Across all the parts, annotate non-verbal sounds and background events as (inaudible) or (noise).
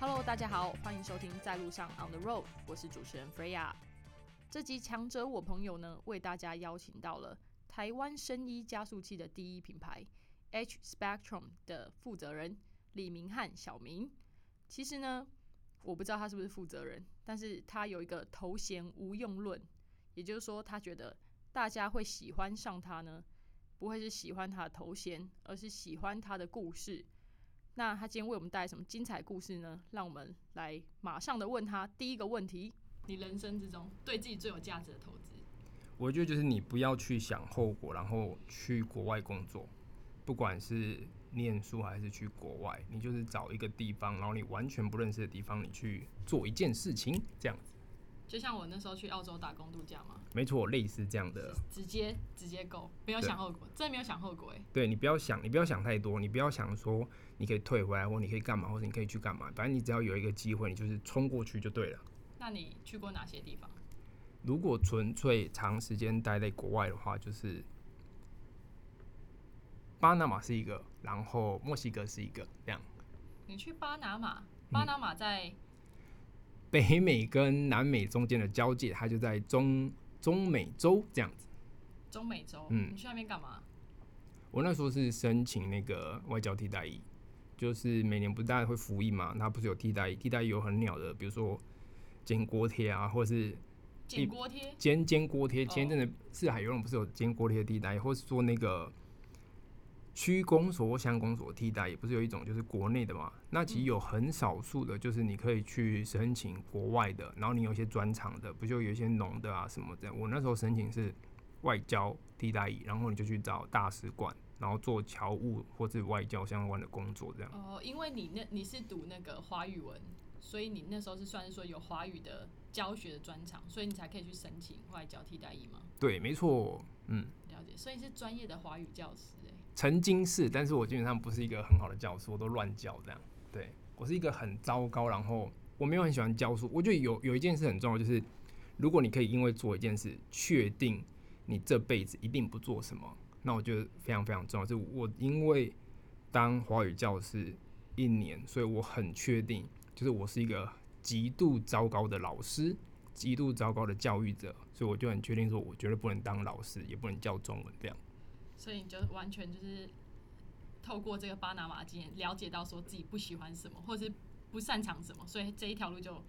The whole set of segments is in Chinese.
Hello，大家好，欢迎收听在路上 On the Road，我是主持人 Freya。这集强者我朋友呢，为大家邀请到了台湾生医加速器的第一品牌 H Spectrum 的负责人李明翰小明。其实呢，我不知道他是不是负责人，但是他有一个头衔无用论，也就是说，他觉得大家会喜欢上他呢，不会是喜欢他的头衔，而是喜欢他的故事。那他今天为我们带来什么精彩故事呢？让我们来马上的问他第一个问题：你人生之中对自己最有价值的投资？我觉得就是你不要去想后果，然后去国外工作，不管是念书还是去国外，你就是找一个地方，然后你完全不认识的地方，你去做一件事情，这样子。就像我那时候去澳洲打工度假嘛，没错，类似这样的。直接直接够，没有想后果，真的没有想后果哎。对你不要想，你不要想太多，你不要想说你可以退回来，或你可以干嘛，或者你可以去干嘛，反正你只要有一个机会，你就是冲过去就对了。那你去过哪些地方？如果纯粹长时间待在国外的话，就是巴拿马是一个，然后墨西哥是一个，这样。你去巴拿马，巴拿马在北美跟南美中间的交界，它就在中中美洲这样子。中美洲，嗯你去那边干嘛？我那时候是申请那个外交替代役，就是每年不是大家会服役嘛，它不是有替代役，替代役有很鸟的，比如说煎锅贴啊，或者是煎锅贴，煎煎锅贴。哦前一阵子四海游泳不是有煎锅贴的替代役，或是说那个区公所或乡公所替代也，不是有一种就是国内的嘛？那其实有很少数的，就是你可以去申请国外的，然后你有一些专长的，不就有一些农的啊什么的。我那时候申请是外交替代役，然后你就去找大使馆，然后做侨务或是外交相关的工作，这样。哦，因为你那你是读那个华语文，所以你那时候是算是说有华语的教学的专长，所以你才可以去申请外交替代役吗？对，没错，嗯，了解，所以你是专业的华语教师哎、曾经是，但是我基本上不是一个很好的教师，我都乱教这样。对我是一个很糟糕，然后我没有很喜欢教书。我觉得有有一件事很重要，就是如果你可以因为做一件事，确定你这辈子一定不做什么，那我觉得非常非常重要。就我因为当华语教师一年，所以我很确定，就是我是一个极度糟糕的老师。极度糟糕的教育者，所以我就很确定说，我绝对不能当老师，也不能教中文这样。所以你就完全就是透过这个巴拿马经验了解到说自己不喜欢什么，或是不擅长什么，所以这一条路就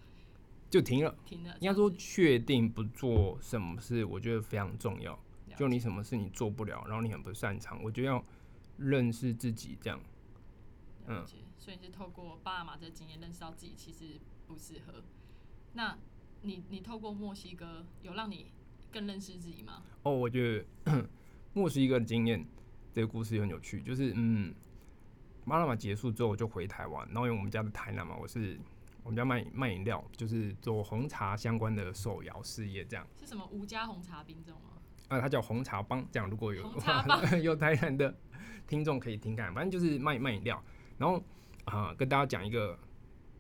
就停了。停了。应该说，确定不做什么事，我觉得非常重要。就你什么事你做不了，然后你很不擅长，我觉得要认识自己，这样。了解，所以是透过巴拿马这经验认识到自己其实不适合。那你你透过墨西哥有让你更认识自己吗？哦，我觉得墨西哥的经验这个故事很有趣，就是嗯，巴拿马结束之后我就回台湾，然后因为我们家的台南嘛，我是我们家卖卖饮料，就是做红茶相关的手摇事业这样。是什么吴家红茶冰这种吗？啊，它叫红茶帮，这样如果有 (laughs) 有台南的听众可以听看，反正就是卖卖饮料。然后啊、跟大家讲一个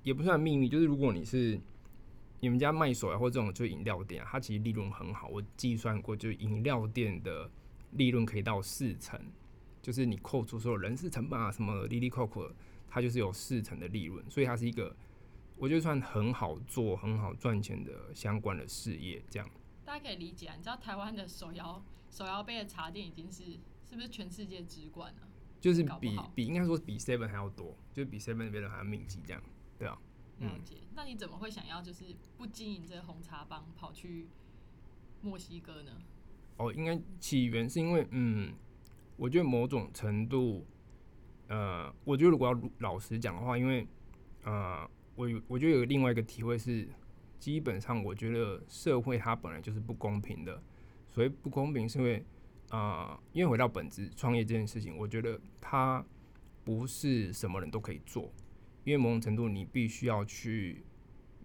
也不算秘密，就是如果你是你们家卖手摇或这种就是饮料店、啊，它其实利润很好。我计算过，就是饮料店的利润可以到四成，就是你扣除所有人事成本啊什么利利扣扣的，它就是有四成的利润，所以它是一个我觉得算很好做、很好赚钱的相关的事业，这样。大家可以理解啊，你知道台湾的手摇手摇杯的茶店已经是是不是全世界之冠了、就是比比应该说比 Seven 还要多，就是比 Seven 那边的还要密集，这样，对啊，嗯了解。那你怎么会想要就是不经营这个红茶帮，跑去墨西哥呢？哦，应该起源是因为，嗯，我觉得某种程度，呃，我觉得如果要老实讲的话，因为，呃，我有我觉得有另外一个体会是，基本上我觉得社会它本来就是不公平的，所以不公平是因为，啊，因为回到本质，创业这件事情，我觉得它不是什么人都可以做，因为某种程度你必须要去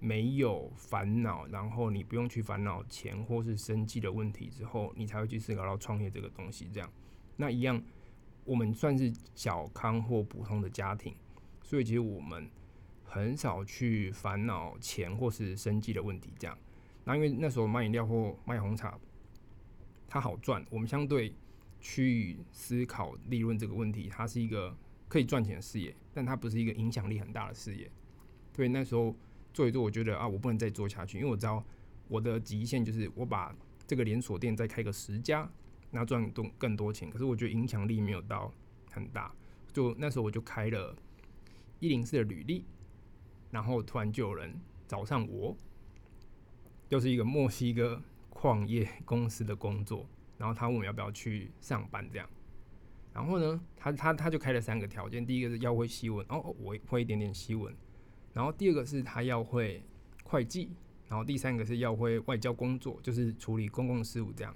没有烦恼，然后你不用去烦恼钱或是生计的问题之后，你才会去思考到创业这个东西。这样，那一样，我们算是小康或普通的家庭，所以其实我们很少去烦恼钱或是生计的问题。这样，那因为那时候卖饮料或卖红茶，它好赚，我们相对去思考利润这个问题，它是一个可以赚钱的事业，但它不是一个影响力很大的事业。对那时候做一做，我觉得啊，我不能再做下去，因为我知道我的极限就是我把这个连锁店再开个十家，那赚多更多钱。可是我觉得影响力没有到很大，就那时候我就开了一零四的履历，然后突然就有人找上我，就是一个墨西哥矿业公司的工作，然后他问我要不要去上班这样。然后呢，他他他就开了三个条件，第一个是要会西文，哦，我会一点点西文。然后第二个是他要会会计，然后第三个是要会外交工作，就是处理公共事务这样。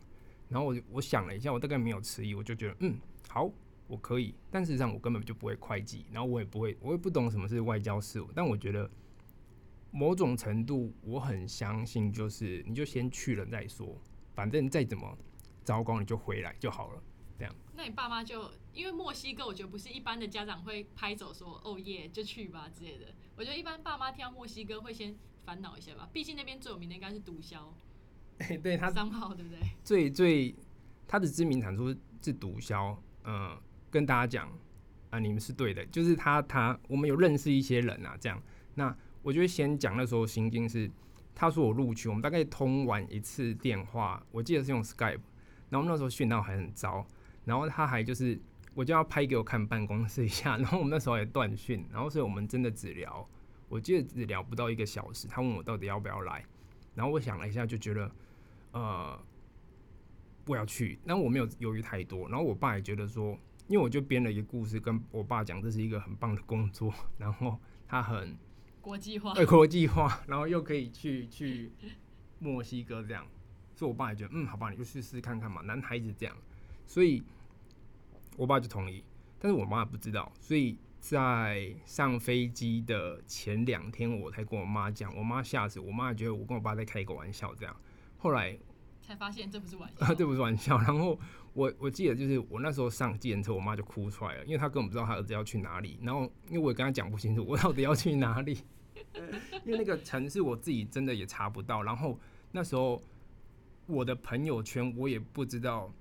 然后我我想了一下，我大概没有迟疑，我就觉得嗯好，我可以。但事实上我根本就不会会计，然后我也不会，我也不懂什么是外交事务。但我觉得某种程度我很相信，就是你就先去了再说，反正再怎么糟糕你就回来就好了。这样。那你爸妈就因为墨西哥，我觉得不是一般的家长会拍走说哦耶就去吧之类的。我觉得一般爸妈听到墨西哥会先烦恼一下吧，毕竟那边最有名的应该是毒枭，(laughs) 对他商号对不对？最最他的知名产出是毒枭，嗯，跟大家讲啊，你们是对的，就是他他我们有认识一些人啊，这样。那我觉得先讲那时候心境是，他说我录取，我们大概通完一次电话，我记得是用 Skype，然后那时候讯号还很糟，然后他还就是我就要拍给我看办公室一下，(laughs) 然后我们那时候也断讯，然后所以我们真的只聊，我记得只聊不到一个小时，他问我到底要不要来，然后我想了一下就觉得，呃，不要去，但我没有犹豫太多，然后我爸也觉得说，因为我就编了一个故事跟我爸讲，这是一个很棒的工作，(laughs) 然后他很国际化，对国际化，然后又可以去去墨西哥这样，所以我爸也觉得，嗯，好吧，你就去试试看看嘛，男孩子这样，所以我爸就同意，但是我妈不知道，所以在上飞机的前两天，我才跟我妈讲，我妈吓死，我妈也觉得我跟我爸在开一个玩笑这样，后来才发现这不是玩笑，(laughs) 这不是玩笑，然后我我记得就是我那时候上计程车，我妈就哭出来了，因为她根本不知道她儿子要去哪里，然后因为我也跟她讲不清楚我到底要去哪里，(laughs) 因为那个城市我自己真的也查不到，然后那时候我的朋友圈我也不知道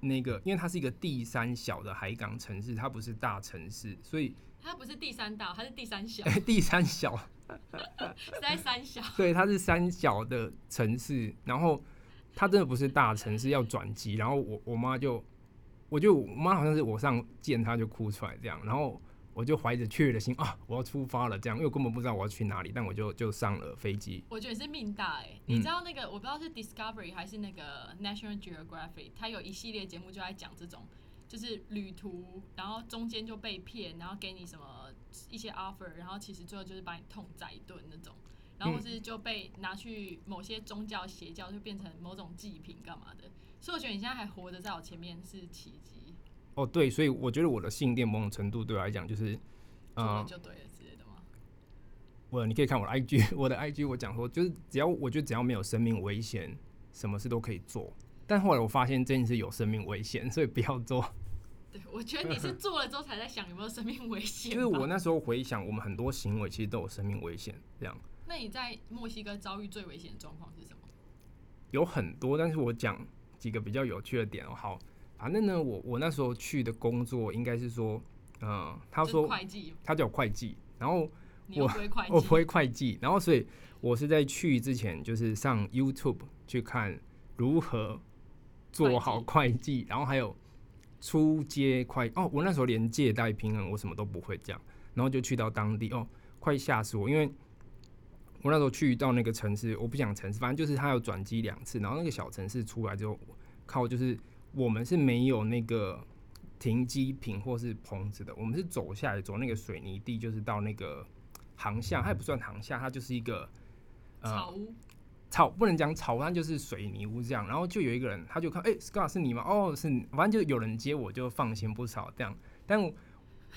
那个，因为它是一个第三小的海港城市，它不是大城市，所以它不是第三大，它是第三小，(laughs) 第三小，是在三小，对，它是三小的城市，然后它真的不是大城市，要转机，然后我我妈就，我就我妈好像是我上见她就哭出来这样，然后我就怀着雀跃的心啊，我要出发了这样，因为我根本不知道我要去哪里，但我就就上了飞机。我觉得是命大哎、嗯。你知道那个我不知道是 Discovery 还是那个 National Geographic，它有一系列节目就在讲这种，就是旅途，然后中间就被骗，然后给你什么一些 offer，然后其实最后就是把你痛宰一顿那种，然后或是就被拿去某些宗教邪教就变成某种祭品干嘛的，所以我觉得你现在还活着在我前面是奇迹，哦，对，所以我觉得我的信念某种程度对我来讲就是，做了呃，就对了之类的吗？我你可以看我的 IG，我的 IG 我讲说，就是只要我觉得只要没有生命危险，什么事都可以做。但后来我发现这件事有生命危险，所以不要做。(laughs) 对，我觉得你是做了之后才在想有没有生命危险吧。就是我那时候回想，我们很多行为其实都有生命危险，这样那你在墨西哥遭遇最危险的状况是什么？有很多。但是我讲几个比较有趣的点哦。好，反正呢，我我那时候去的工作应该是说，嗯、他说会计，他叫我会计，然后我我不会会计，然后所以我是在去之前就是上 YouTube 去看如何做好会计，然后还有出街会哦，我那时候连借贷平衡我什么都不会这样，然后就去到当地哦，快吓死我，因为我那时候去到那个城市，我不想城市，反正就是他有转机两次，然后那个小城市出来之后，靠就是我们是没有那个停机坪或是棚子的，我们是走下来走那个水泥地，就是到那个航向，它也不算航向，它就是一个呃草屋，草不能讲草屋，它就是水泥屋这样。然后就有一个人，他就看，哎、s c o t t 是你吗？哦，是你，反正就有人接我，就放心不少这样。但我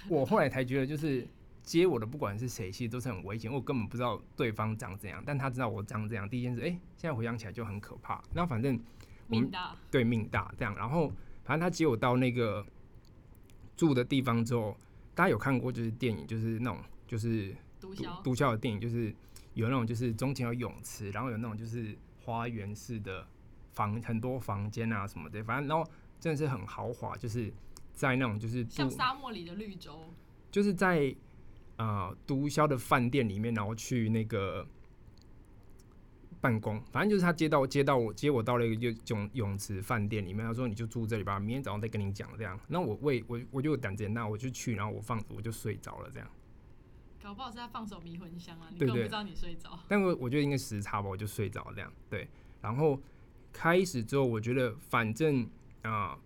我后来才觉得，就是接我的不管是谁，其实都是很危险，我根本不知道对方长怎样，但他知道我长怎样。第一件事，哎、现在回想起来就很可怕。然后反正命大，对命大这样，然后反正他接我到那个住的地方之后，大家有看过就是电影，就是那种就是毒毒枭，毒枭的电影，就是有那种就是中间有泳池，然后有那种就是花园式的房，很多房间啊什么的，反正然后真的是很豪华，就是在那种就是像沙漠里的绿洲，就是在呃毒枭的饭店里面，然后去那个。办公，反正就是他接到接到我接我到了一个泳泳池饭店里面，他说你就住这里吧，明天早上再跟你讲这样。那我为我我就胆子很大，我就去，然后我放我就睡着了这样。搞不好是他放手迷魂香啊，你根本不知道你睡着。但我我觉得应该时差吧，我就睡着这样。对，然后开始之后，我觉得反正啊。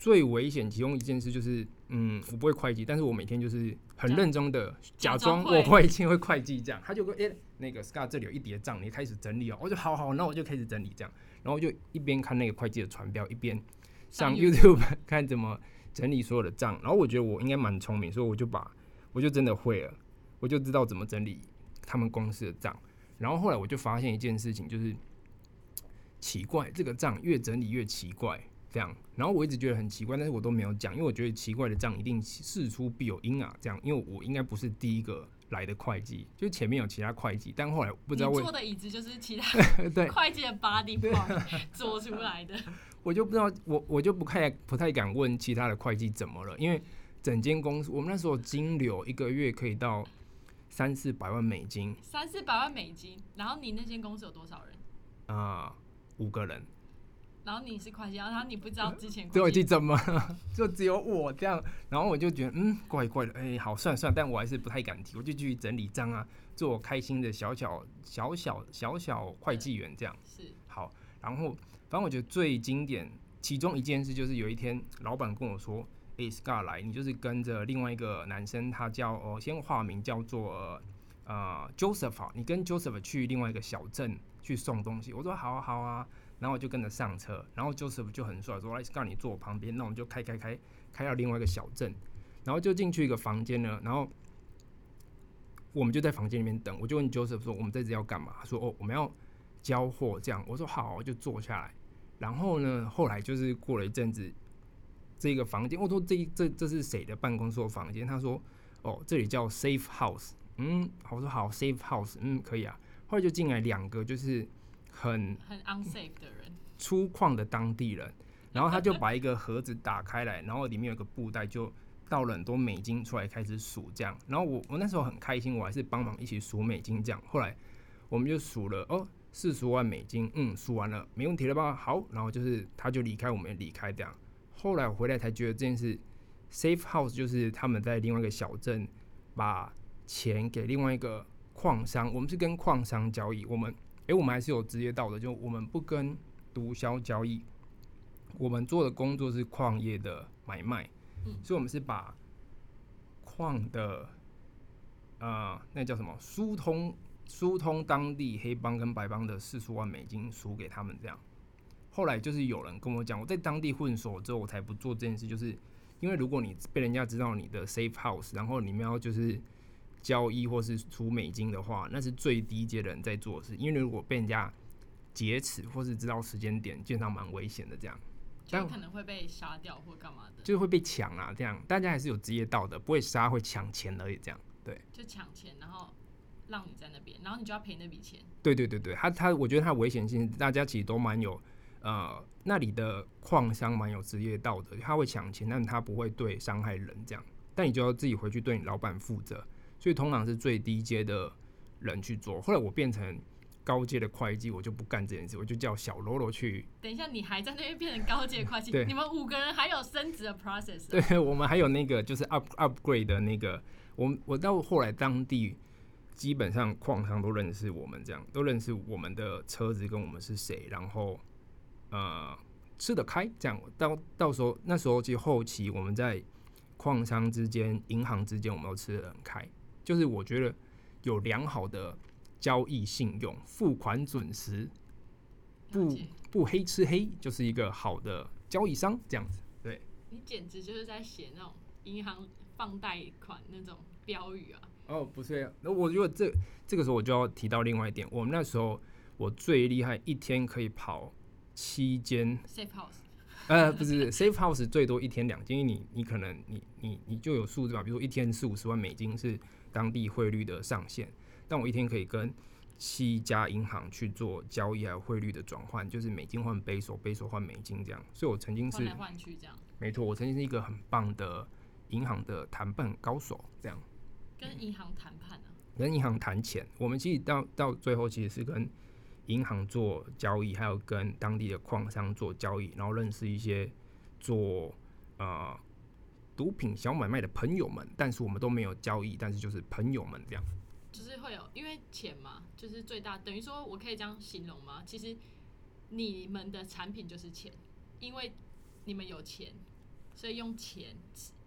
最危险其中一件事就是，嗯，我不会会计，但是我每天就是很认真的假装我会计会会计这样。他就说，哎，那个 Scar 这里有一叠账，你开始整理哦。我就好好，那我就开始整理这样，然后就一边看那个会计的传标，一边上 YouTube (laughs) 看怎么整理所有的账。然后我觉得我应该蛮聪明，所以我就把我就真的会了，我就知道怎么整理他们公司的账。然后后来我就发现一件事情，就是奇怪，这个账越整理越奇怪。这样，然后我一直觉得很奇怪，但是我都没有讲，因为我觉得奇怪的账一定事出必有因啊。这样，因为我应该不是第一个来的会计，就前面有其他会计，但后来不知道为坐的椅子就是其他 (laughs) (laughs) 对会计的 body part 做出来的。我就不知道，我我就不太不太敢问其他的会计怎么了，因为整间公司我们那时候金流一个月可以到三四百万美金，三四百万美金。然后你那间公司有多少人？啊，五个人。然后你是会计，然后你不知道之前会计怎么？(laughs) 就只有我这样，然后我就觉得嗯怪怪的，哎好算算，但我还是不太敢提，我就继续整理账啊，做我开心的小小小小小小会计员这样。是。好，然后反正我觉得最经典其中一件事就是有一天老板跟我说，哎 Scar 来，你就是跟着另外一个男生，他叫哦先化名叫做呃 Joseph，你跟 Joseph 去另外一个小镇去送东西，我说好啊好啊。然后我就跟着上车，然后 Joseph 就很帅，说：“来，告诉你坐我旁边。”那我们就开开开开到另外一个小镇，然后就进去一个房间呢。然后我们就在房间里面等。我就问 Joseph 说：“我们在这要干嘛？”他说：“哦，我们要交货。”这样我说：“好。”就坐下来。然后呢，后来就是过了一阵子，这个房间我说：“这这这是谁的办公室房间？”他说：“哦，这里叫 Safe House。”嗯，我说：“好，Safe House。”嗯，可以啊。后来就进来两个，就是。很很 unsafe 的人，粗犷的当地人，(laughs) 然后他就把一个盒子打开来，然后里面有个布袋，就倒了很多美金出来开始数，这样。然后我我那时候很开心，我还是帮忙一起数美金，这样。后来我们就数了哦，四十万美金，嗯，数完了，没问题了吧？好，然后就是他就离开，我们也离开，这样。后来我回来才觉得这件事，safe house 就是他们在另外一个小镇把钱给另外一个矿商，我们是跟矿商交易，我们。哎，我们还是有职业道德，就我们不跟毒枭交易，我们做的工作是矿业的买卖，嗯，所以我们是把矿的，呃，那叫什么疏通疏通当地黑帮跟白帮的四十万美金输给他们，这样。后来就是有人跟我讲，我在当地混熟之后，我才不做这件事，就是因为如果你被人家知道你的 safe house，然后你们要就是。交易或是出美金的话，那是最低阶的人在做事。因为如果被人家劫持或是知道时间点，基本上蛮危险的。这样，就可能会被杀掉或干嘛的，就是会被抢啊。这样，大家还是有职业道德，不会杀，会抢钱而已。这样，对，就抢钱，然后让你在那边，然后你就要赔那笔钱。对对对对，他他，我觉得他危险性，大家其实都蛮有，呃，那里的矿商蛮有职业道德，他会抢钱，但他不会对伤害人这样。但你就要自己回去对你老板负责。所以通常是最低阶的人去做。后来我变成高阶的会计，我就不干这件事，我就叫小喽啰去。等一下，你还在那边变成高阶会计？你们五个人还有升职的 process？对，我们还有那个就是 up upgrade 的那个。我我到后来当地基本上矿商都认识我们，这样都认识我们的车子跟我们是谁，然后呃吃得开。这样到到时候那时候其实后期我们在矿商之间、银行之间，我们都吃得很开。就是我觉得有良好的交易信用，付款准时，不不黑吃黑，就是一个好的交易商这样子。对，你简直就是在写那种银行放贷款那种标语啊！哦，不是，那我如果这这个时候我就要提到另外一点，我们那时候我最厉害，一天可以跑七间 safe house。呃，不是，safe house 最多一天两间，因为你你可能你你你就有数字吧，比如说一天四五十万美金是当地汇率的上限，但我一天可以跟七家银行去做交易还有汇率的转换，就是美金换贝索，贝索换美金这样。所以我曾经是换来换去这样，没错，我曾经是一个很棒的银行的谈判高手这样。跟银行谈判啊，跟银行谈钱，我们其实到到最后其实是跟银行做交易，还有跟当地的矿商做交易，然后认识一些做呃毒品小买卖的朋友们，但是我们都没有交易，但是就是朋友们这样。就是会有因为钱嘛，就是最大等于说我可以这样形容吗？其实你们的产品就是钱，因为你们有钱，所以用钱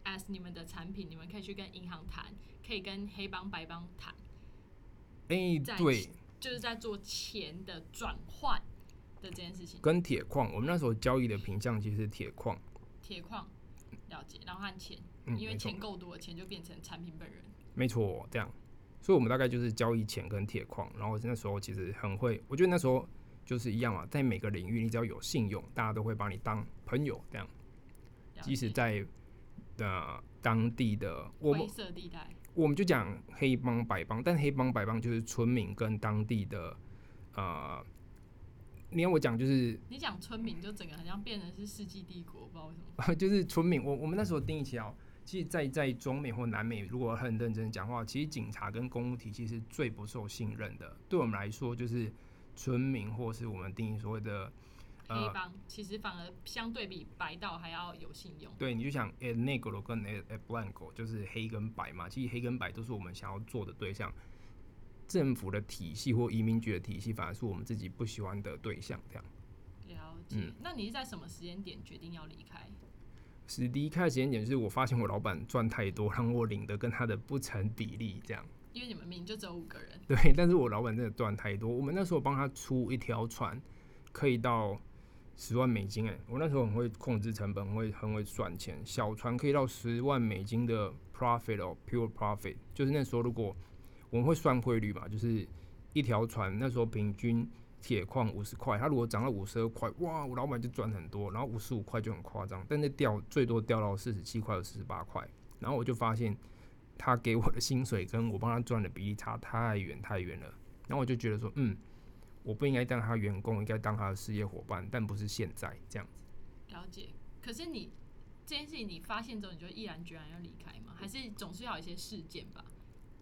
as 你们的产品，你们可以去跟银行谈，可以跟黑帮白帮谈，哎、在对，就是在做钱的转换的这件事情。跟铁矿，我们那时候交易的品相其实是铁矿，铁矿了解，然后和钱，嗯，因为钱够多，钱就变成产品本人。没错，这样，所以我们大概就是交易钱跟铁矿，然后那时候其实很会，我觉得那时候就是一样嘛，在每个领域你只要有信用，大家都会把你当朋友这样，即使在呃当地的我们灰色地带，我们就讲黑帮白帮，但黑帮白帮就是村民跟当地的呃，你要我讲就是你讲村民就整个好像变成是世纪帝国，不知道为什么。(laughs) 就是村民，我我们那时候定义起来哦，其实在，在中美或南美，如果很认真讲话，其实警察跟公务体系是最不受信任的。对我们来说，就是村民或是我们定义所谓的黑呃，帮其实反而相对比白道还要有信用。对，你就想 e negro 跟 e e blanco 就是黑跟白嘛，其实黑跟白都是我们想要做的对象。政府的体系或移民局的体系，反而是我们自己不喜欢的对象。这样了解。嗯那你是在什么时间点决定要离开？是离开的时间点，是我发现我老板赚太多，让我领的跟他的不成比例，这样。因为你们明明就只有五个人，对，但是我老板真的赚太多。我们那时候帮他出一条船，可以到十万美金。哎，我那时候很会控制成本，很会很会赚钱。小船可以到十万美金的 profit 哦，pure profit。就是那时候如果我们会算汇率嘛，就是一条船那时候平均铁矿五十块，它如果涨到五十二块，哇，我老板就赚很多。然后五十五块就很夸张，但是掉最多掉到四十七块或四十八块。然后我就发现。他给我的薪水跟我帮他赚的比例差太远太远了，然后我就觉得说，嗯，我不应该当他员工，应该当他的事业伙伴，但不是现在这样子。了解。可是你这件事情你发现之后，你就毅然决然要离开吗？还是总是要有一些事件吧？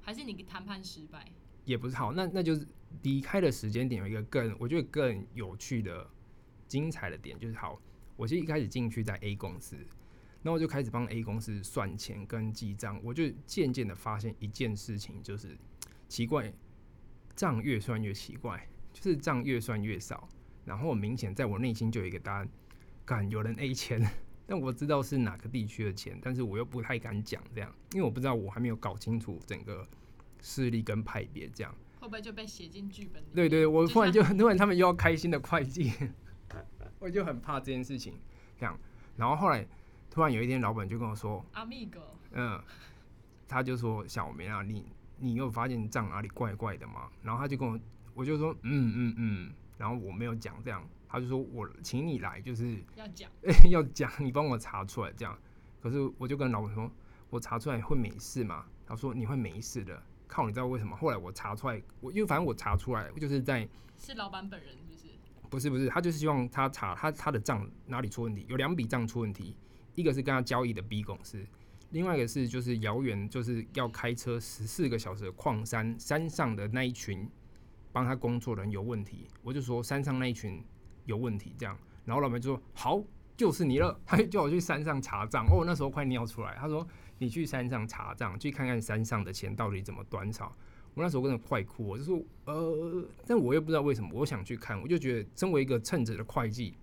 还是你谈判失败？也不是好，那那就是离开的时间点有一个更我觉得更有趣的、精彩的点，就是好，我其实一开始进去在 A 公司，那我就开始帮 A 公司算钱跟记账，我就渐渐的发现一件事情，就是奇怪，账越算越奇怪，就是账越算越少，然后明显在我内心就有一个答案，敢有人 A 钱，(laughs) 但我知道是哪个地区的钱，但是我又不太敢讲这样，因为我不知道我还没有搞清楚整个势力跟派别这样。会不会就被写进剧本里？对对，我就突然就像突然他们又要开心的会计，(laughs) 我就很怕这件事情。这样，然后后来突然有一天，老板就跟我说，Amigo，嗯，他就说小梅啊，你你有发现账哪里怪怪的吗？然后他就跟我，我就说嗯嗯嗯，然后我没有讲这样，他就说我请你来，就是要讲 (laughs) 要讲，你帮我查出来这样。可是我就跟老板说，我查出来会没事吗？他说你会没事的，靠，你知道为什么？后来我查出来，我因为反正我查出来就是在。是老板本人是不是？不是不是，他就是希望他查他他的账哪里出问题，有两笔账出问题，一个是跟他交易的 B 公司，另外一个是就是遥远就是要开车十四个小时的矿山山上的那一群帮他工作的人有问题，我就说山上那一群有问题这样，然后老板就说好就是你了，(laughs) 他就叫我去山上查账，哦那时候快尿出来，他说你去山上查账，去看看山上的钱到底怎么短少。我那时候真的快哭，我就说呃，但我又不知道为什么，我想去看，我就觉得身为一个称职的会计，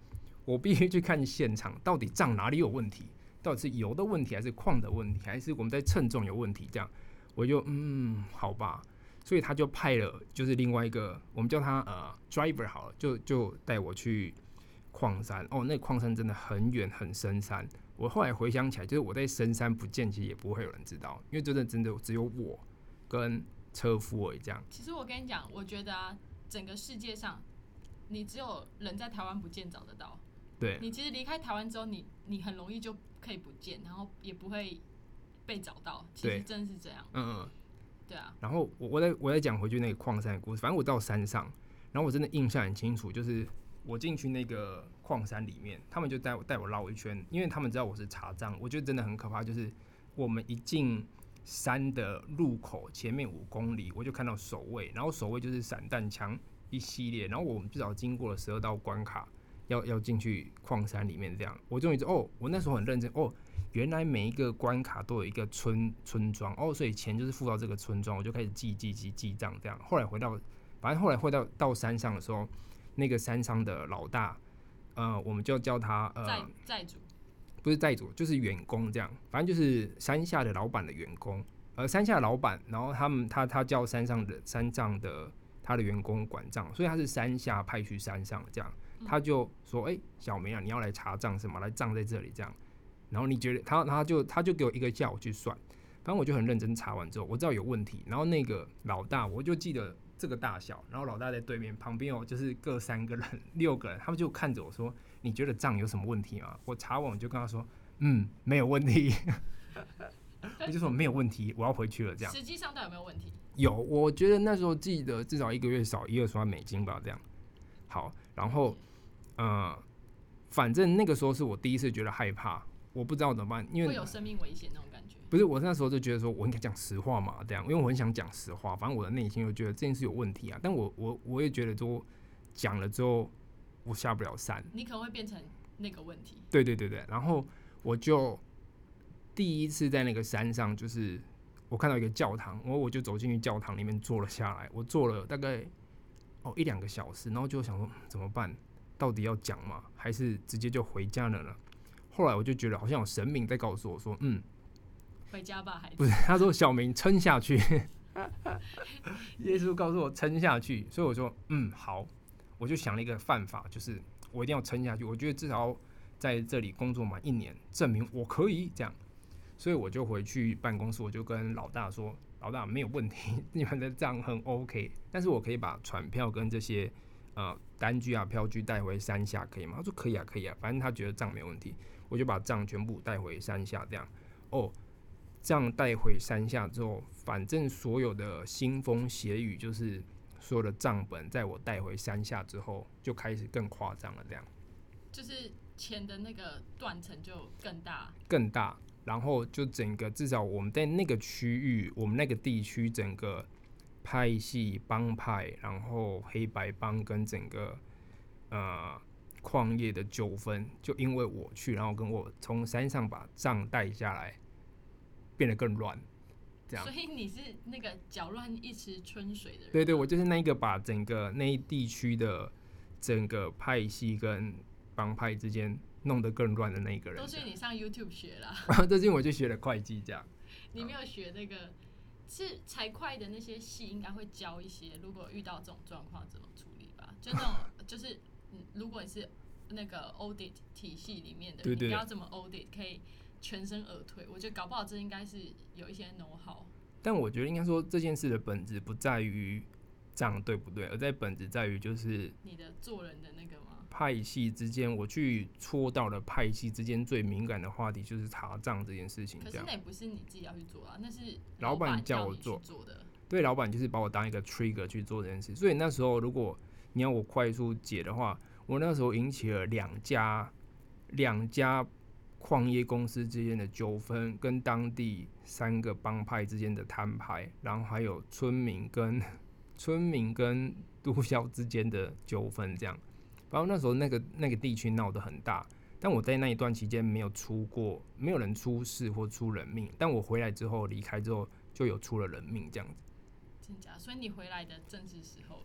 我必须去看现场，到底账哪里有问题，到底是油的问题，还是矿的问题，还是我们在称重有问题？这样，我就嗯，好吧，所以他就派了就是另外一个，我们叫他呃 driver 好了，就就带我去矿山。哦，那矿山真的很远很深山。我后来回想起来，就是我在深山不见，其实也不会有人知道，因为真的真的只有我跟车夫而已。这样，其实我跟你讲，我觉得啊，整个世界上，你只有人在台湾不见找得到。对，你其实离开台湾之后，你你很容易就可以不见，然后也不会被找到。其对实真的是这样。嗯嗯。对啊，然后我我再我再讲回去那个矿山的故事，反正我到山上，然后我真的印象很清楚，就是我进去那个矿山里面，他们就带我带我绕一圈，因为他们知道我是查账，我觉得真的很可怕，就是我们一进山的入口前面五公里，我就看到守卫，然后守卫就是散弹枪一系列，然后我们至少经过了十二道关卡，要要进去矿山里面这样，我终于知哦，我那时候很认真哦。原来每一个关卡都有一个村村庄哦，所以钱就是付到这个村庄，我就开始记记记记账这样。后来回到，反正后来回到到山上的时候，那个山上的老大，呃，我们就叫他呃债债主，不是债主，就是员工这样。反正就是山下的老板的员工，呃，山下老板，然后他们他他叫山上的山上的他的员工管账，所以他是山下派去山上这样。他就说：“哎，小梅啊，你要来查账什么？来账在这里这样。”然后你觉得他他就他就给我一个叫我去算，反正我就很认真查完之后，我知道有问题。然后那个老大我就记得这个大小，然后老大在对面旁边有，就是各三个人 (laughs) 六个人，他们就看着我说：“你觉得账有什么问题吗？”我查完我就跟他说：“嗯，没有问题。(laughs) ”我就说没有问题，我要回去了。这样实际上到底有没有问题？有，我觉得那时候记得至少一个月少一二十万美金吧。这样好，然后呃，反正那个时候是我第一次觉得害怕。我不知道怎么办，因为会有生命危险那种。不是，我那时候就觉得说，我应该讲实话嘛，这样，因为我很想讲实话。反正我的内心又觉得这件事有问题啊，但我我我也觉得说，讲了之后我下不了山，你可能会变成那个问题。对对对对，然后我就第一次在那个山上，就是我看到一个教堂，然后我就走进去教堂里面坐了下来，我坐了大概哦一两个小时，然后就想说怎么办，到底要讲吗，还是直接就回家了呢？后来我就觉得好像有神明在告诉我说：“嗯，回家吧，孩子。”不是，他说：“小明撑下去。(laughs) ”耶稣告诉我撑下去，所以我说：“嗯，好。”我就想了一个办法，就是我一定要撑下去。我觉得至少在这里工作满一年，证明我可以这样。所以我就回去办公室，我就跟老大说：“老大没有问题，你们的账很 OK，但是我可以把船票跟这些呃单据啊、票据带回山下，可以吗？”他说：“可以啊，可以啊，反正他觉得账没问题。”我就把账全部带回山下，这样哦，这样带回山下之后，反正所有的腥风血雨，就是所有的账本，在我带回山下之后，就开始更夸张了，这样，就是钱的那个断层就更大，更大，然后就整个至少我们在那个区域，我们那个地区整个派系帮派，然后黑白帮跟整个呃。矿业的纠纷，就因为我去，然后跟我从山上把账带下来，变得更乱，这样。所以你是那个搅乱一池春水的人。对对，我就是那个把整个那一地区的整个派系跟帮派之间弄得更乱的那个人。都是你上 YouTube 学了。(laughs) 最近我就学了会计，这样。(laughs) 你没有学那个是财会的那些系，应该会教一些，如果遇到这种状况怎么处理吧？就那种 (laughs) 就是。如果你是那个 audit 体系里面的，你不要怎么 audit 可以全身而退。我觉得搞不好这应该是有一些 know how。但我觉得应该说这件事的本质不在于账对不对，而在本质在于就是你的做人的那个吗？派系之间，我去戳到了派系之间最敏感的话题，就是查账这件事情。可是那也不是你自己要去做啊，那是老板叫我做做的。对，老板就是把我当一个 trigger 去做这件事。所以那时候如果你要我快速解的话。我那时候引起了两家两家矿业公司之间的纠纷，跟当地三个帮派之间的摊牌，然后还有村民跟 (laughs) 村民跟毒枭之间的纠纷，这样。然后那时候那个那个地区闹得很大，但我在那一段期间没有出过，没有人出事或出人命。但我回来之后离开之后，就有出了人命这样子。真假？所以你回来的正是时候。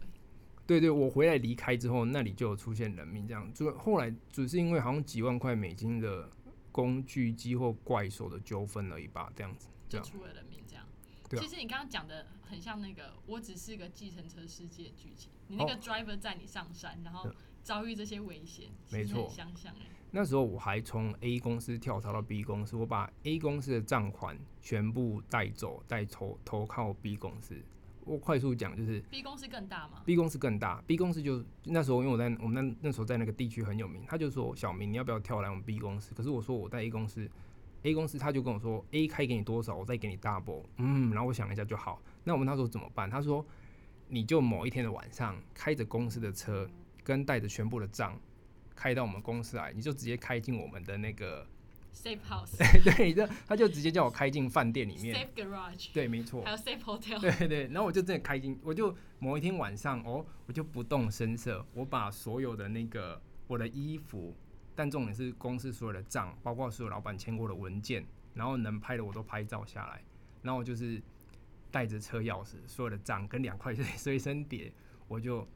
对对，我回来离开之后，那里就有出现人命，这样就后来只是因为好像几万块美金的工具机或怪兽的纠纷而已吧，这样子就出了人命，这样。其实你刚刚讲的很像那个，我只是个计程车司机的剧情。你那个 driver 载你上山，然后遭遇这些危险，没错，想想哎。那时候我还从 A 公司跳槽到 B 公司，我把 A 公司的账款全部带走，带投投靠 B 公司。我快速讲，就是 B 公司更大吗？B 公司更大，B 公司就那时候，因为我在我们那那时候在那个地区很有名，他就说小明你要不要跳来我们 B 公司？可是我说我在 A 公司，A 公司他就跟我说 A 开给你多少，我再给你 double，嗯，然后我想了一下就好，那我们那时候怎么办？他说你就某一天的晚上，开着公司的车，跟带着全部的账，开到我们公司来，你就直接开进我们的那个 safe house，(laughs) 对，这他就直接叫我开进饭店里面。safe garage，对，没错还。有 safe hotel，对对，然后我就真的开进，我就某一天晚上哦，我就不动声色，我把所有的那个我的衣服，但重点是公司所有的账，包括所有老板签过的文件，然后能拍的我都拍照下来，然后我就是带着车钥匙，所有的账跟两块 (laughs) 随身碟，我就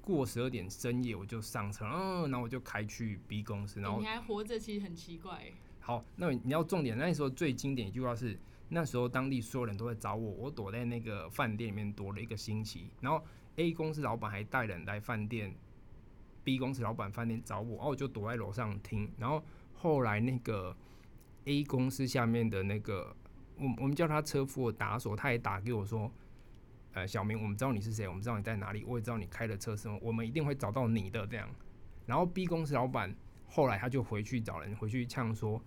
过十二点深夜我就上车，嗯，然后我就开去 B 公司，然后你还活着，其实很奇怪。好，那你要重点，那时候最经典一句话是，那时候当地所有人都在找我，我躲在那个饭店里面躲了一个星期，然后 A 公司老板还带人来饭店，B 公司老板饭店找我，然后我就躲在楼上听，然后后来那个 A 公司下面的那个，我我们叫他车夫打手，他也打给我说，呃，小明，我们知道你是谁，我们知道你在哪里，我也知道你开的车什么，我们一定会找到你的这样。然后 B 公司老板后来他就回去找人回去呛说，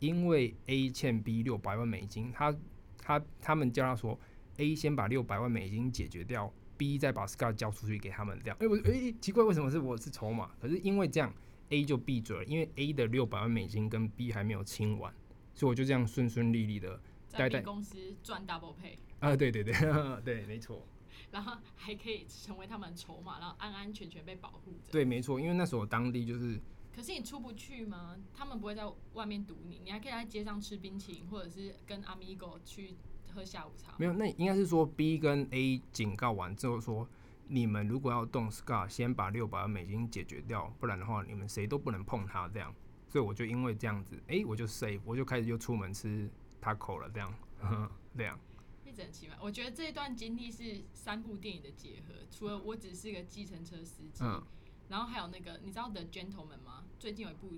因为 A 欠 B 六百万美金，他他他们叫他说 A 先把六百万美金解决掉，B 再把 Scar 交出去给他们这样。哎、我哎、奇怪，为什么是我是筹码？可是因为这样 A 就闭嘴了，因为 A 的六百万美金跟 B 还没有清完，所以我就这样顺顺利利的在公司赚 double pay，啊，对对对 (laughs) 对，没错。然后还可以成为他们的筹码，然后安安全全被保护着。对，没错，因为那时候当地就是可是你出不去吗？他们不会在外面堵你，你还可以在街上吃冰淇淋，或者是跟 Amigo 去喝下午茶。没有，那应该是说 B 跟 A 警告完之后说，你们如果要动 Scar，先把六百万美金解决掉，不然的话你们谁都不能碰它这样。所以我就因为这样子，诶，我就 save，我就开始就出门吃 taco 了这样，(laughs) 这样。一直很奇怪，我觉得这一段经历是三部电影的结合。除了我只是个计程车司机，嗯然后还有那个你知道 The Gentleman 吗？最近有一部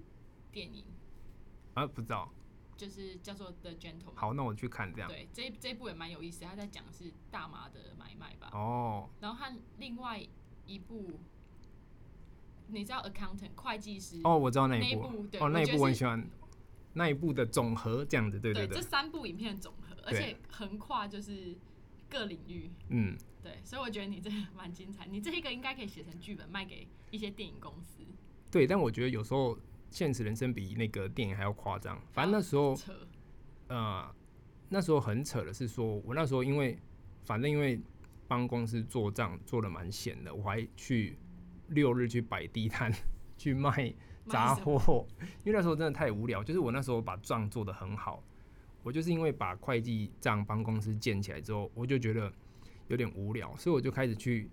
电影啊，不知道。就是叫做 The Gentleman。好，那我去看这样。对，这一这一部也蛮有意思，他在讲是大麻的买卖吧。哦，然后和另外一部，你知道 accountant 会计师哦，我知道那那一一部。哦，那一部我很喜欢。那一部的总和这样子，对对这对，三部影片的总和，而且横跨就是各领域。嗯，对，所以我觉得你这个蛮精彩，你这一个应该可以写成剧本卖给一些电影公司。对。但我觉得有时候现实人生比那个电影还要夸张。反正那时候扯，呃，那时候很扯的是说，我那时候因为反正因为帮公司做账做的蛮闲的，我还去六日去摆地摊 (laughs) 去卖杂货，因为那时候真的太无聊。就是我那时候把账做得很好，我就是因为把会计账帮公司建起来之后，我就觉得有点无聊，所以我就开始去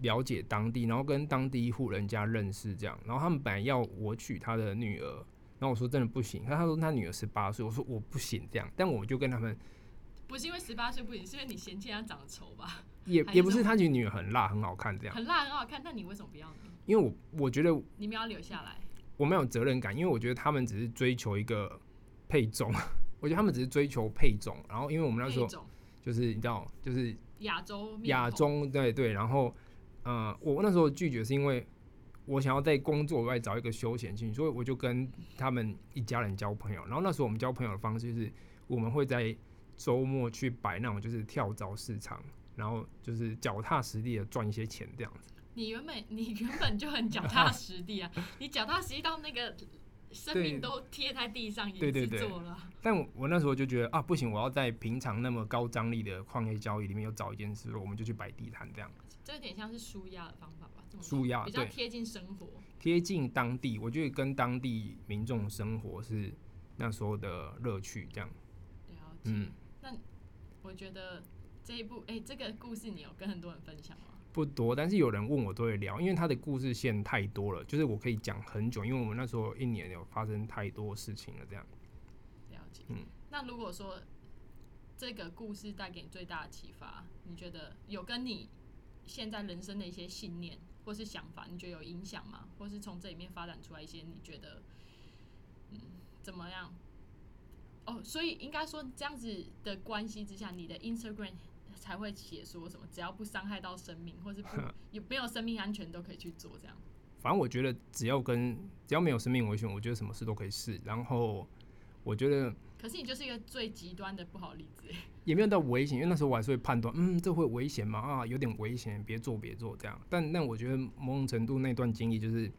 了解当地，然后跟当地一户人家认识这样。然后他们本来要我娶他的女儿，然后我说真的不行，他他说他女儿十八岁，我说我不行这样，但我就跟他们不是因为十八岁不行，是因为你嫌弃他长得丑吧？也也不是他女女儿很辣很好看这样，很辣很好看，那你为什么不要呢？因为我我觉得你们要留下来。我没有责任感，因为我觉得他们只是追求一个配种，我觉得他们只是追求配种，然后因为我们那时候就是你知道就是亚洲面亚孔中对对，然后呃，我那时候拒绝是因为我想要在工作以外找一个休闲兴趣，所以我就跟他们一家人交朋友。然后那时候我们交朋友的方式就是我们会在周末去摆那种就是跳蚤市场，然后就是脚踏实地的赚一些钱这样子。你原本你原本就很脚踏实地啊，(laughs) 你脚踏实地到那个生命都贴在地上也是做了。但我我那时候就觉得啊，不行，我要在平常那么高张力的矿业交易里面又找一件事，我们就去摆地摊这样，这有点像是舒压的方法吧？舒压比较贴近生活。贴近当地，我觉得跟当地民众生活是那时候的乐趣这样。了解。嗯，我觉得这一部，哎、这个故事你有跟很多人分享吗？不多，但是有人问我都会聊，因为他的故事线太多了，就是我可以讲很久，因为我们那时候一年有发生太多事情了，这样。了解。嗯那如果说这个故事带给你最大的启发，你觉得有跟你现在人生的一些信念或是想法，你觉得有影响吗？或是从这里面发展出来一些你觉得，嗯，怎么样？哦，所以应该说这样子的关系之下，你的 Instagram 才会写说什么，只要不伤害到生命，或是不 (laughs) 有没有生命安全都可以去做这样。反正我觉得只要跟只要没有生命危险，我觉得什么事都可以试。然后我觉得可是你就是一个最极端的不好例子欸。(laughs) 也没有到危险，因为那时候我还是会判断，嗯，这会危险吗？啊，有点危险，别做，别做这样。但但我觉得某种程度那段经历就是，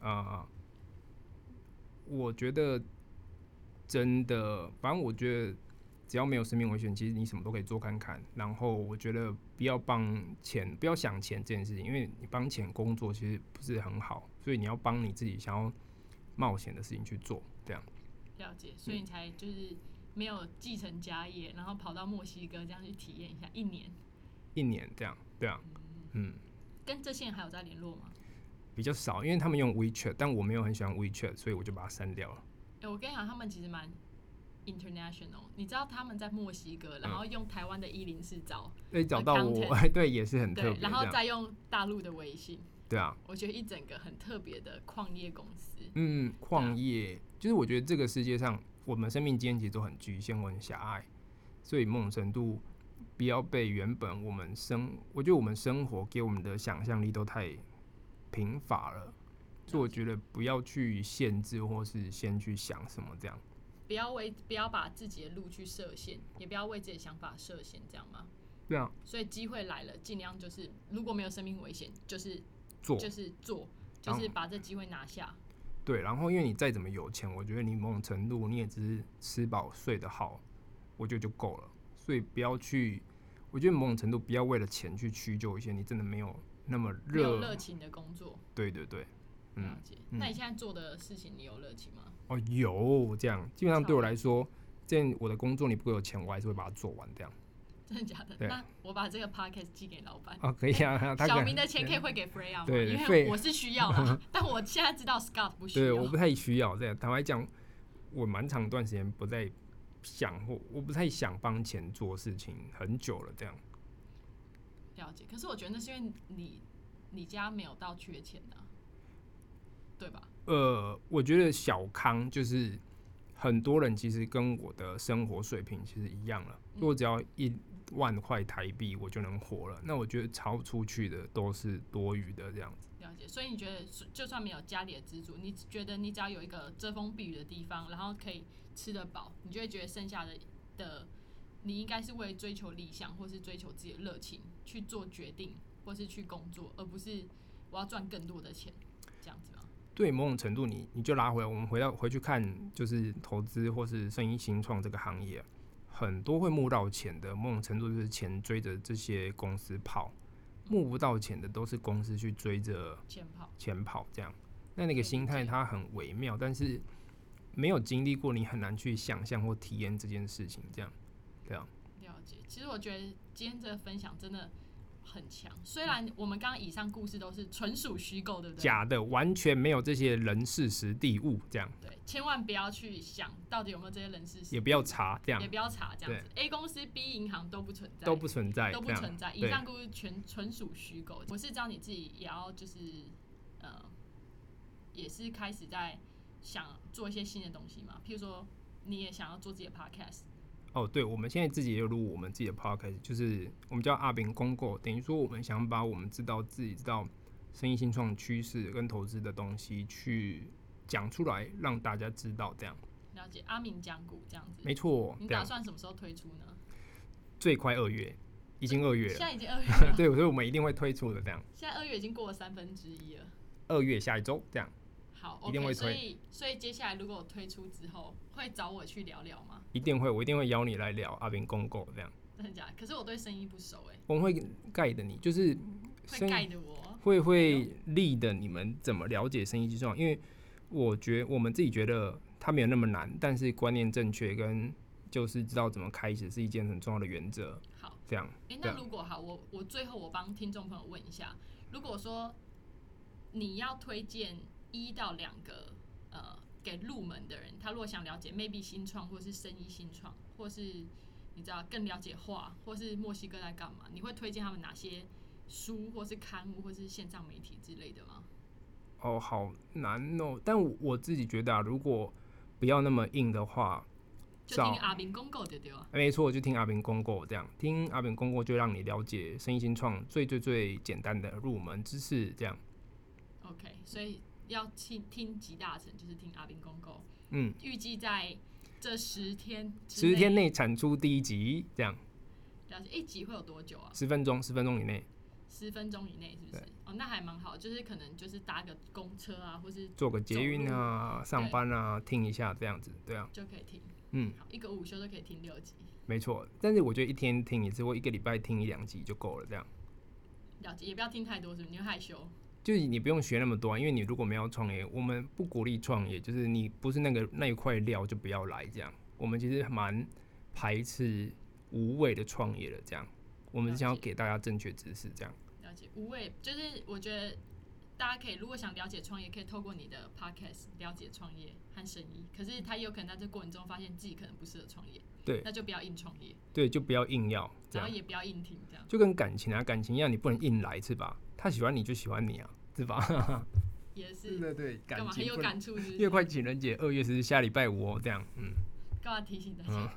啊、我觉得真的，反正我觉得只要没有生命危险，其实你什么都可以做看看。然后我觉得不要帮钱，不要想钱这件事情，因为你帮钱工作其实不是很好，所以你要帮你自己想要冒险的事情去做，这样。了解，所以你才就是没有继承家业，然后跑到墨西哥这样去体验一下一年。一年这样，对啊，嗯。跟这些人还有在联络吗？比较少，因为他们用 WeChat，但我没有很喜欢 WeChat，所以我就把它删掉了。哎、我跟你讲，他们其实蛮 international。你知道他们在墨西哥，然后用台湾的一零四找，对找到我，(laughs) 对，也是很特对别，然后再用大陆的微信，对啊，我觉得一整个很特别的矿业公司。嗯，矿业就是我觉得这个世界上，我们生命经验其实都很局限或很狭隘，所以某种程度不要被原本我们生，我觉得我们生活给我们的想象力都太贫乏了，所以我觉得不要去限制或是先去想什么这样。不要为不要把自己的路去设限，也不要为自己的想法设限，这样吗？对啊，所以机会来了，尽量就是如果没有生命危险，就是做就是做，就是把这机会拿下。对，然后因为你再怎么有钱，我觉得你某种程度你也只是吃饱睡得好，我觉得就够了。所以不要去，我觉得某种程度不要为了钱去屈就一些你真的没有那么热。热情的工作，对对对，嗯了，解。那你现在做的事情，你有热情吗？哦有这样，基本上对我来说，这样我的工作你不给我钱，我还是会把它做完这样。真的假的？那我把这个 podcast 寄给老板。哦，可以啊，小明的钱可以汇给 Freya 吗？因为我是需要啦，(laughs) 但我现在知道 Scott 不需要对，要。我不太需要这样。坦白讲，我蛮长一段时间不再想或我不太想帮钱做事情，很久了这样。了解。可是我觉得那是因为你你家没有到缺钱的啊、对吧？呃，我觉得小康就是很多人其实跟我的生活水平其实一样了。如果只要一万块台币，我就能活了。那我觉得超出去的都是多余的这样子。了解。所以你觉得，就算没有家里的资助，你觉得你只要有一个遮风避雨的地方，然后可以吃得饱，你就会觉得剩下的的，你应该是为追求理想或是追求自己的热情去做决定，或是去工作，而不是我要赚更多的钱，这样子吗？对某种程度你，你就拉回来，我们回到回去看，就是投资或是生意新创这个行业，很多会募到钱的，某种程度就是钱追着这些公司跑，募不到钱的都是公司去追着钱跑。钱跑这样。那那个心态它很微妙，但是没有经历过，你很难去想象或体验这件事情。这样，对啊，了解，其实我觉得今天这个分享真的很强。虽然我们刚刚以上故事都是纯属虚构，对不对？假的，完全没有这些人事实地物，这样对，千万不要去想到底有没有这些人事实也不要查，这样也不要查这样子。A 公司、B 银行都不存在，都不存在，都不存在。以上故事全纯属虚构。我是知道你自己也要就是呃，也是开始在想做一些新的东西嘛，譬如说你也想要做自己的 podcast。哦，对，我们现在自己也有录我们自己的 podcast，就是我们叫阿炳公购，等于说我们想把我们知道自己知道生意新创趋势跟投资的东西去讲出来，让大家知道，这样了解阿明讲股这样子，没错，你打算什么时候推出呢？最快二月，已经二月了，现在已经二月了，(laughs) 对，所以我们一定会推出的，这样现在二月已经过了三分之一了。二月下一周这样。好一定，OK，会推所以所以接下来如果我推出之后，会找我去聊聊吗？一定会，我一定会邀你来聊阿炳公购这样，真的假的？可是我对生意不熟哎、我们会盖的你，就是会生盖的我。会会立的你们怎么了解生意计算？因为我觉我们自己觉得它没有那么难，但是观念正确跟就是知道怎么开始是一件很重要的原则。好，这样，哎、那如果好，我我最后我帮听众朋友问一下，如果说你要推荐一到两个呃给入门的人，他如果想了解 maybe 新创或是生意新创，或是你知道更了解画，或是墨西哥在干嘛，你会推荐他们哪些书，或是刊物，或是线上媒体之类的吗？哦，好难哦。但我我自己觉得啊，如果不要那么硬的话，就听阿炳公告就对啊。没错，就听阿炳公告这样，听阿炳公告就让你了解生意新创最最最简单的入门知识，这样。OK，所以要听听集大成，就是听阿斌公公。嗯，预计在这十天十天内产出第一集，这样了解一集会有多久啊？十分钟，十分钟以内十分钟以内是不是？哦，那还蛮好，就是可能就是搭个公车啊，或是坐个捷运啊、上班啊，听一下这样子，对啊，就可以听。嗯，好，一个午休都可以听六集，没错。但是我觉得一天听一次或一个礼拜听一两集就够了，这样了解，也不要听太多，是不是？你会害羞。就是你不用学那么多啊，因为你如果没有创业，我们不鼓励创业，就是你不是那个那一块料就不要来这样。我们其实蛮排斥无谓的创业的，这样。我们想要给大家正确知识，这样。了解，无谓就是我觉得大家可以，如果想了解创业，可以透过你的 podcast 了解创业和生意。可是他也有可能在这过程中发现自己可能不适合创业，对那就不要硬创业，对，就不要硬要，然后也不要硬挺，这样就跟感情啊，感情一样，你不能硬来是吧？他喜欢你就喜欢你啊，是吧？也是对对，干嘛很有感触，是不越？快情人节，二月是下礼拜五哦，这样，嗯干嘛提醒大嗯家？，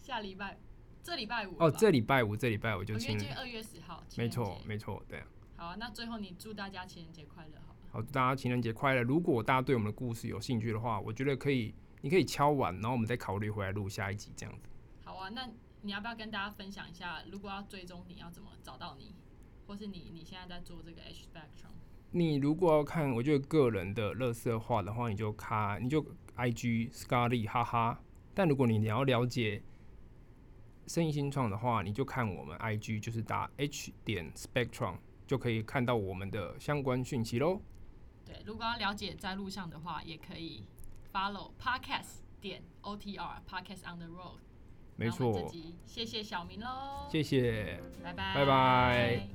下礼拜这礼拜五哦，吧这礼拜五，这礼拜五就情人，我因为今天二月十号，没错节没错，对啊。好啊，那最后你祝大家情人节快乐，好了。好，大家情人节快乐！如果大家对我们的故事有兴趣的话，我觉得可以，你可以敲完，然后我们再考虑回来录下一集这样子。好啊，那你要不要跟大家分享一下，如果要追踪你要怎么找到你，或是你你现在在做这个 H Spectrum？你如果要看，我觉得个人的乐色化的话，你就看，你就 IG Scarly 哈哈。但如果你你要了解生意新创的话，你就看我们 IG，就是打 H 点 Spectrum 就可以看到我们的相关讯息喽。对，如果要了解在路上的话，也可以 follow podcast 点 OTR podcast on the road。没错。谢谢小明喽谢谢。拜拜。拜拜。